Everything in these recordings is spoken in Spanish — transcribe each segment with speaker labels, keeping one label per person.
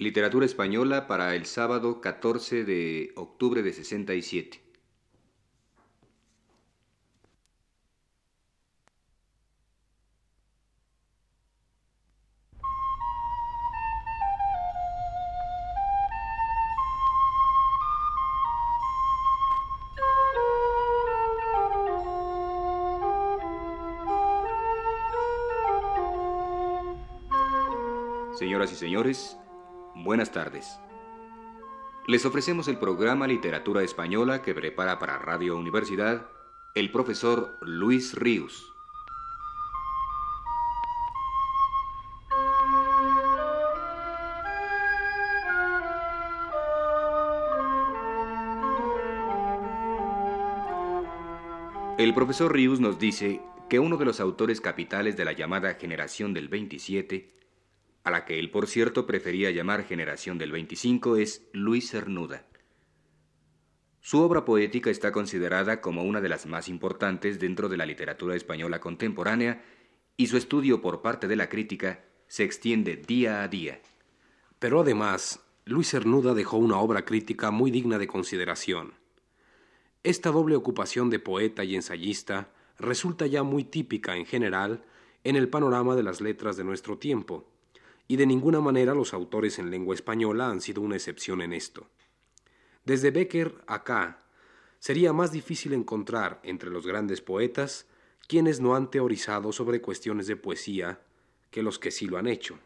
Speaker 1: Literatura española para el sábado 14 de octubre de 67. Señoras y señores, buenas tardes. Les ofrecemos el programa Literatura Española que prepara para Radio Universidad el profesor Luis Ríos. El profesor Ríos nos dice que uno de los autores capitales de la llamada generación del 27 a la que él por cierto prefería llamar generación del 25, es Luis Cernuda. Su obra poética está considerada como una de las más importantes dentro de la literatura española contemporánea y su estudio por parte de la crítica se extiende día a día.
Speaker 2: Pero además, Luis Cernuda dejó una obra crítica muy digna de consideración. Esta doble ocupación de poeta y ensayista resulta ya muy típica en general en el panorama de las letras de nuestro tiempo y de ninguna manera los autores en lengua española han sido una excepción en esto. Desde Becker acá, sería más difícil encontrar entre los grandes poetas quienes no han teorizado sobre cuestiones de poesía que los que sí lo han hecho.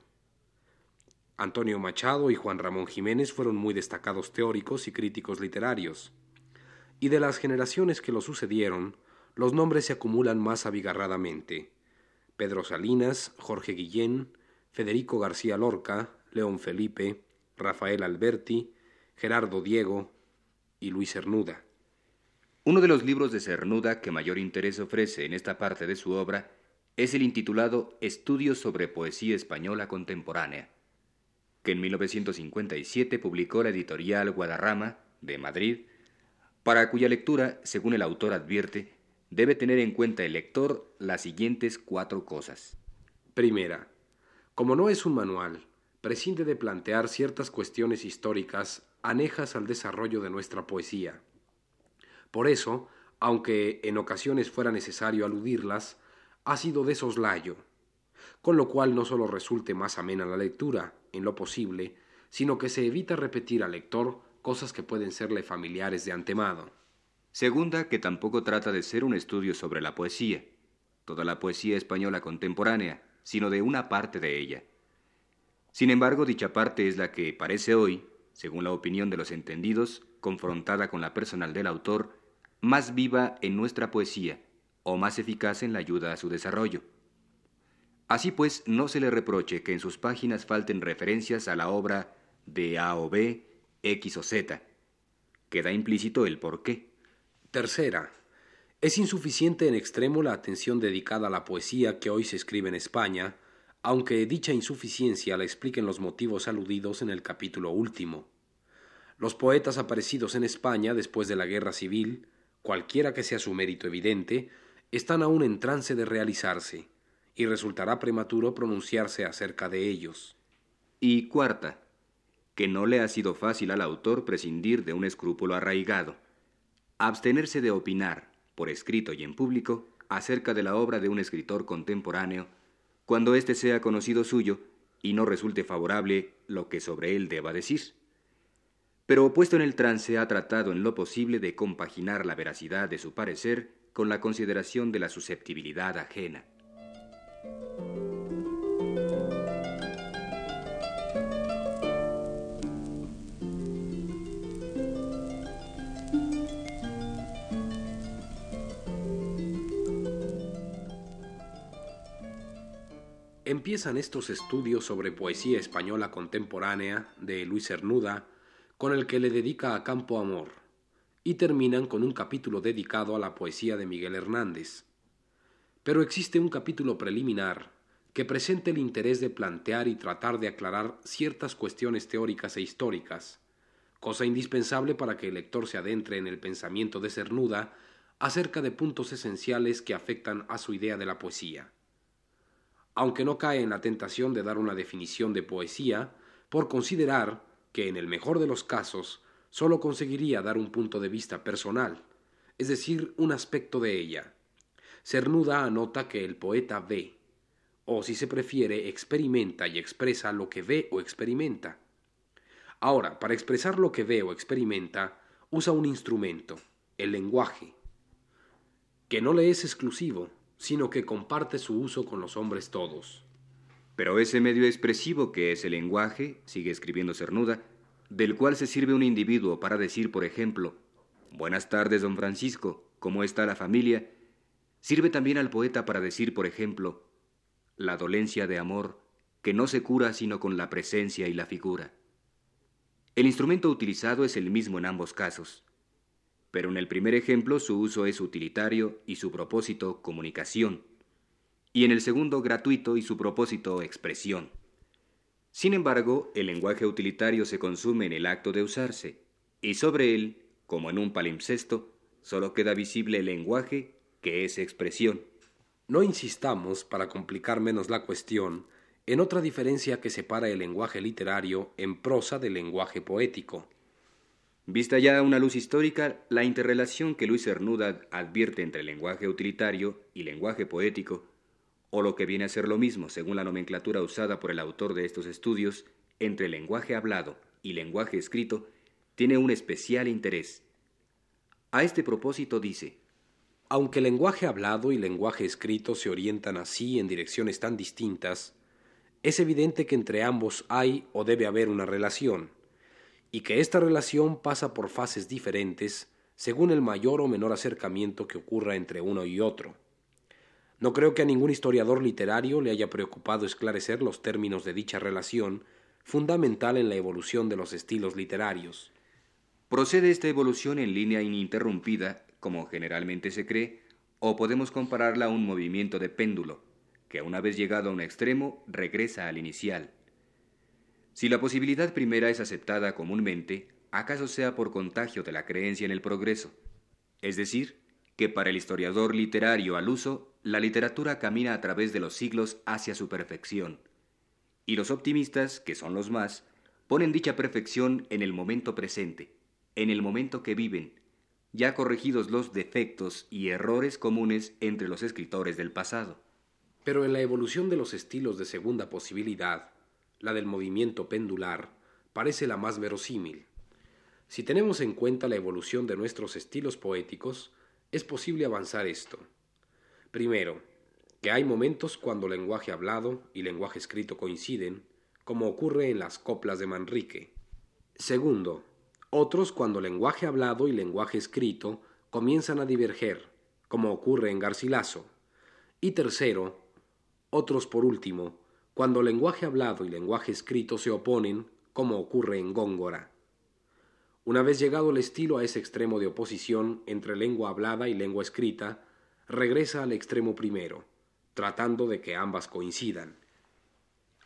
Speaker 2: Antonio Machado y Juan Ramón Jiménez fueron muy destacados teóricos y críticos literarios, y de las generaciones que lo sucedieron, los nombres se acumulan más abigarradamente. Pedro Salinas, Jorge Guillén, Federico García Lorca, León Felipe, Rafael Alberti, Gerardo Diego y Luis Cernuda.
Speaker 1: Uno de los libros de Cernuda que mayor interés ofrece en esta parte de su obra es el intitulado Estudios sobre Poesía Española Contemporánea, que en 1957 publicó la editorial Guadarrama, de Madrid, para cuya lectura, según el autor advierte, debe tener en cuenta el lector las siguientes cuatro cosas.
Speaker 2: Primera, como no es un manual, prescinde de plantear ciertas cuestiones históricas anejas al desarrollo de nuestra poesía. Por eso, aunque en ocasiones fuera necesario aludirlas, ha sido de soslayo, con lo cual no solo resulte más amena la lectura, en lo posible, sino que se evita repetir al lector cosas que pueden serle familiares de antemano.
Speaker 1: Segunda, que tampoco trata de ser un estudio sobre la poesía, toda la poesía española contemporánea, sino de una parte de ella. Sin embargo, dicha parte es la que parece hoy, según la opinión de los entendidos, confrontada con la personal del autor, más viva en nuestra poesía o más eficaz en la ayuda a su desarrollo. Así pues, no se le reproche que en sus páginas falten referencias a la obra de A o B, X o Z. Queda implícito el por qué.
Speaker 2: Tercera, es insuficiente en extremo la atención dedicada a la poesía que hoy se escribe en España, aunque dicha insuficiencia la expliquen los motivos aludidos en el capítulo último. Los poetas aparecidos en España después de la guerra civil, cualquiera que sea su mérito evidente, están aún en trance de realizarse, y resultará prematuro pronunciarse acerca de ellos.
Speaker 1: Y cuarta, que no le ha sido fácil al autor prescindir de un escrúpulo arraigado, abstenerse de opinar, por escrito y en público, acerca de la obra de un escritor contemporáneo, cuando éste sea conocido suyo y no resulte favorable lo que sobre él deba decir. Pero puesto en el trance ha tratado en lo posible de compaginar la veracidad de su parecer con la consideración de la susceptibilidad ajena.
Speaker 2: Empiezan estos estudios sobre poesía española contemporánea de Luis Cernuda, con el que le dedica a Campo Amor, y terminan con un capítulo dedicado a la poesía de Miguel Hernández. Pero existe un capítulo preliminar que presenta el interés de plantear y tratar de aclarar ciertas cuestiones teóricas e históricas, cosa indispensable para que el lector se adentre en el pensamiento de Cernuda acerca de puntos esenciales que afectan a su idea de la poesía aunque no cae en la tentación de dar una definición de poesía, por considerar que en el mejor de los casos sólo conseguiría dar un punto de vista personal, es decir, un aspecto de ella. Cernuda anota que el poeta ve, o si se prefiere, experimenta y expresa lo que ve o experimenta. Ahora, para expresar lo que ve o experimenta, usa un instrumento, el lenguaje, que no le es exclusivo, sino que comparte su uso con los hombres todos.
Speaker 1: Pero ese medio expresivo que es el lenguaje, sigue escribiendo Cernuda, del cual se sirve un individuo para decir, por ejemplo, Buenas tardes, don Francisco, ¿cómo está la familia? Sirve también al poeta para decir, por ejemplo, la dolencia de amor que no se cura sino con la presencia y la figura. El instrumento utilizado es el mismo en ambos casos, pero en el primer ejemplo su uso es utilitario y su propósito comunicación, y en el segundo gratuito y su propósito expresión. Sin embargo, el lenguaje utilitario se consume en el acto de usarse, y sobre él como en un palimpsesto, solo queda visible el lenguaje, que es expresión.
Speaker 2: No insistamos, para complicar menos la cuestión, en otra diferencia que separa el lenguaje literario en prosa del lenguaje poético.
Speaker 1: Vista ya una luz histórica, la interrelación que Luis Cernuda advierte entre lenguaje utilitario y lenguaje poético, o lo que viene a ser lo mismo según la nomenclatura usada por el autor de estos estudios, entre lenguaje hablado y lenguaje escrito, tiene un especial interés. A este propósito dice,
Speaker 2: aunque lenguaje hablado y lenguaje escrito se orientan así en direcciones tan distintas, es evidente que entre ambos hay o debe haber una relación, y que esta relación pasa por fases diferentes según el mayor o menor acercamiento que ocurra entre uno y otro. No creo que a ningún historiador literario le haya preocupado esclarecer los términos de dicha relación, fundamental en la evolución de los estilos literarios.
Speaker 1: ¿Procede esta evolución en línea ininterrumpida, como generalmente se cree, o podemos compararla a un movimiento de péndulo, que una vez llegado a un extremo regresa al inicial? Si la posibilidad primera es aceptada comúnmente, acaso sea por contagio de la creencia en el progreso, es decir, que para el historiador literario al uso, la literatura camina a través de los siglos hacia su perfección, y los optimistas, que son los más, ponen dicha perfección en el momento presente, en el momento que viven, ya corregidos los defectos y errores comunes entre los escritores del pasado.
Speaker 2: Pero en la evolución de los estilos de segunda posibilidad, la del movimiento pendular, parece la más verosímil. Si tenemos en cuenta la evolución de nuestros estilos poéticos, es posible avanzar esto. Primero, que hay momentos cuando lenguaje hablado y lenguaje escrito coinciden, como ocurre en las coplas de Manrique. Segundo, otros cuando lenguaje hablado y lenguaje escrito comienzan a diverger, como ocurre en Garcilaso. Y tercero, otros por último, cuando lenguaje hablado y lenguaje escrito se oponen, como ocurre en Góngora. Una vez llegado el estilo a ese extremo de oposición entre lengua hablada y lengua escrita, regresa al extremo primero, tratando de que ambas coincidan.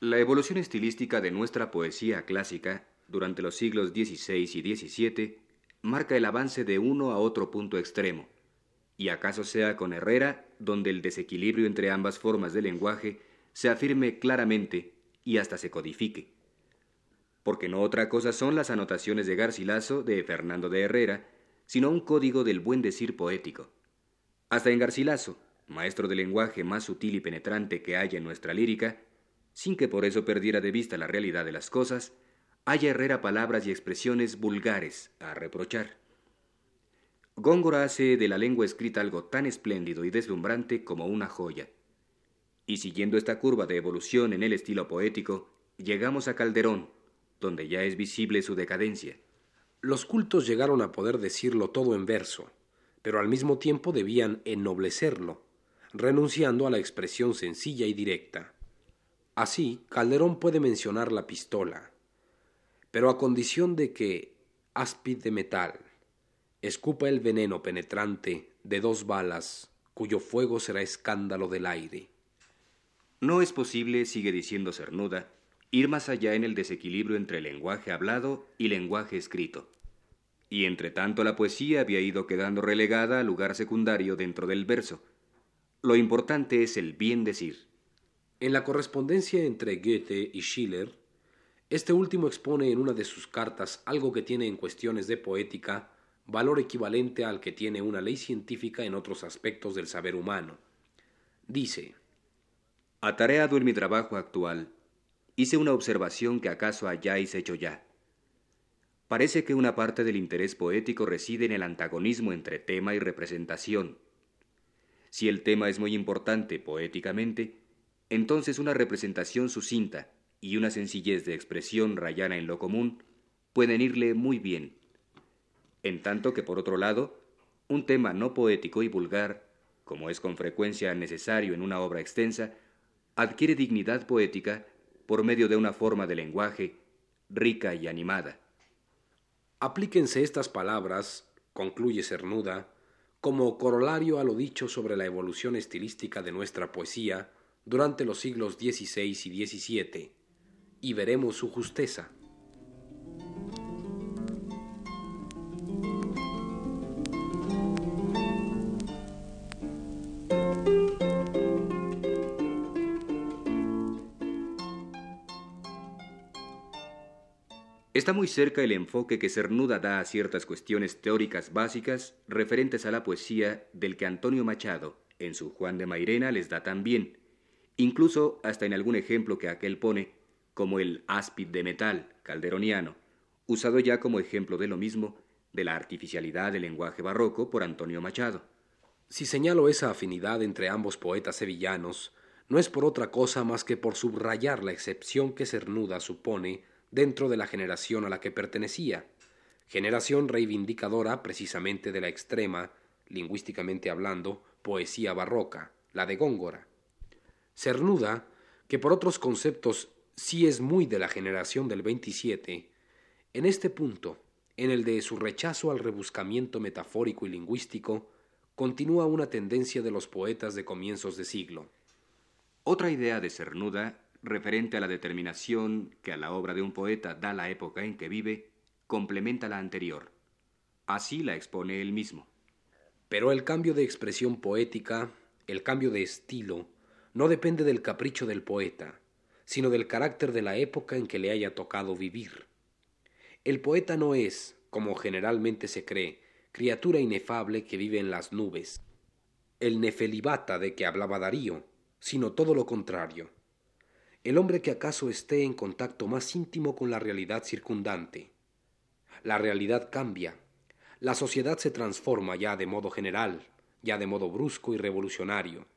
Speaker 1: La evolución estilística de nuestra poesía clásica durante los siglos XVI y XVII, marca el avance de uno a otro punto extremo, y acaso sea con Herrera donde el desequilibrio entre ambas formas de lenguaje se afirme claramente y hasta se codifique. Porque no otra cosa son las anotaciones de Garcilaso de Fernando de Herrera, sino un código del buen decir poético. Hasta en Garcilaso, maestro del lenguaje más sutil y penetrante que haya en nuestra lírica, sin que por eso perdiera de vista la realidad de las cosas, haya Herrera palabras y expresiones vulgares a reprochar. Góngora hace de la lengua escrita algo tan espléndido y deslumbrante como una joya. Y siguiendo esta curva de evolución en el estilo poético, llegamos a Calderón, donde ya es visible su decadencia.
Speaker 2: Los cultos llegaron a poder decirlo todo en verso, pero al mismo tiempo debían ennoblecerlo, renunciando a la expresión sencilla y directa. Así, Calderón puede mencionar la pistola, pero a condición de que, áspid de metal, escupa el veneno penetrante de dos balas, cuyo fuego será escándalo del aire.
Speaker 1: No es posible, sigue diciendo Cernuda, ir más allá en el desequilibrio entre lenguaje hablado y lenguaje escrito. Y entre tanto la poesía había ido quedando relegada al lugar secundario dentro del verso. Lo importante es el bien decir.
Speaker 2: En la correspondencia entre Goethe y Schiller, Este último expone en una de sus cartas algo que tiene en cuestiones de poética valor equivalente al que tiene una ley científica en otros aspectos del saber humano. Dice,
Speaker 1: Atareado en mi trabajo actual, hice una observación que acaso hayáis hecho ya. Parece que una parte del interés poético reside en el antagonismo entre tema y representación. Si el tema es muy importante poéticamente, entonces una representación sucinta y una sencillez de expresión rayana en lo común pueden irle muy bien. En tanto que, por otro lado, un tema no poético y vulgar, como es con frecuencia necesario en una obra extensa, adquiere dignidad poética por medio de una forma de lenguaje rica y animada.
Speaker 2: Aplíquense estas palabras, concluye Cernuda, como corolario a lo dicho sobre la evolución estilística de nuestra poesía durante los siglos XVI y XVII, y veremos su justeza.
Speaker 1: Está muy cerca el enfoque que Cernuda da a ciertas cuestiones teóricas básicas referentes a la poesía del que Antonio Machado, en su Juan de Mairena, les da también, incluso hasta en algún ejemplo que aquel pone, como el áspid de metal calderoniano, usado ya como ejemplo de lo mismo, de la artificialidad del lenguaje barroco por Antonio Machado.
Speaker 2: Si señalo esa afinidad entre ambos poetas sevillanos, no es por otra cosa más que por subrayar la excepción que Cernuda supone dentro de la generación a la que pertenecía, generación reivindicadora precisamente de la extrema, lingüísticamente hablando, poesía barroca, la de Góngora. Cernuda, que por otros conceptos sí es muy de la generación del 27, en este punto, en el de su rechazo al rebuscamiento metafórico y lingüístico, continúa una tendencia de los poetas de comienzos de siglo.
Speaker 1: Otra idea de Cernuda referente a la determinación que a la obra de un poeta da la época en que vive, complementa la anterior. Así la expone él mismo.
Speaker 2: Pero el cambio de expresión poética, el cambio de estilo, no depende del capricho del poeta, sino del carácter de la época en que le haya tocado vivir. El poeta no es, como generalmente se cree, criatura inefable que vive en las nubes, el nefelibata de que hablaba Darío, sino todo lo contrario el hombre que acaso esté en contacto más íntimo con la realidad circundante. La realidad cambia, la sociedad se transforma ya de modo general, ya de modo brusco y revolucionario,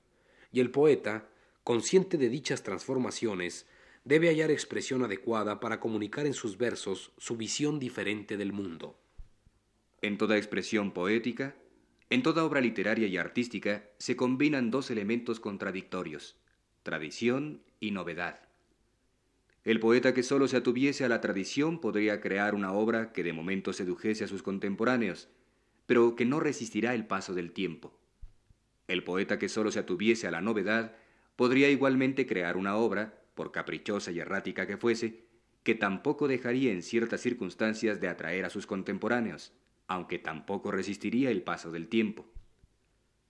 Speaker 2: y el poeta, consciente de dichas transformaciones, debe hallar expresión adecuada para comunicar en sus versos su visión diferente del mundo.
Speaker 1: En toda expresión poética, en toda obra literaria y artística, se combinan dos elementos contradictorios, tradición y novedad. El poeta que solo se atuviese a la tradición podría crear una obra que de momento sedujese a sus contemporáneos, pero que no resistirá el paso del tiempo. El poeta que solo se atuviese a la novedad podría igualmente crear una obra, por caprichosa y errática que fuese, que tampoco dejaría en ciertas circunstancias de atraer a sus contemporáneos, aunque tampoco resistiría el paso del tiempo.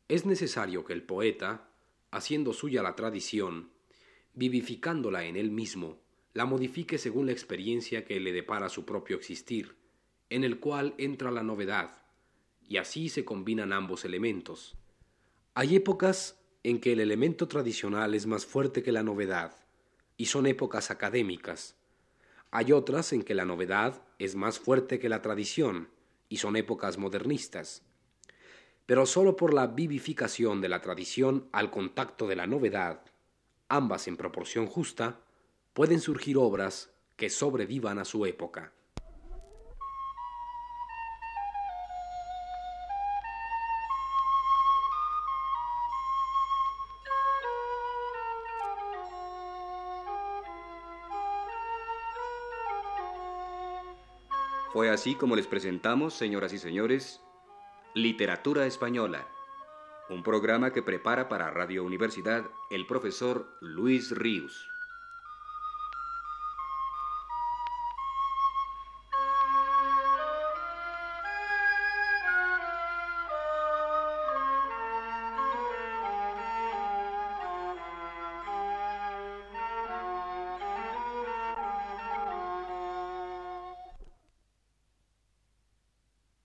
Speaker 2: Es necesario que el poeta, haciendo suya la tradición, vivificándola en él mismo, la modifique según la experiencia que le depara su propio existir, en el cual entra la novedad, y así se combinan ambos elementos. Hay épocas en que el elemento tradicional es más fuerte que la novedad, y son épocas académicas. Hay otras en que la novedad es más fuerte que la tradición, y son épocas modernistas. Pero sólo por la vivificación de la tradición al contacto de la novedad ambas en proporción justa, pueden surgir obras que sobrevivan a su época.
Speaker 1: Fue así como les presentamos, señoras y señores, Literatura Española un programa que prepara para Radio Universidad el profesor Luis Ríos.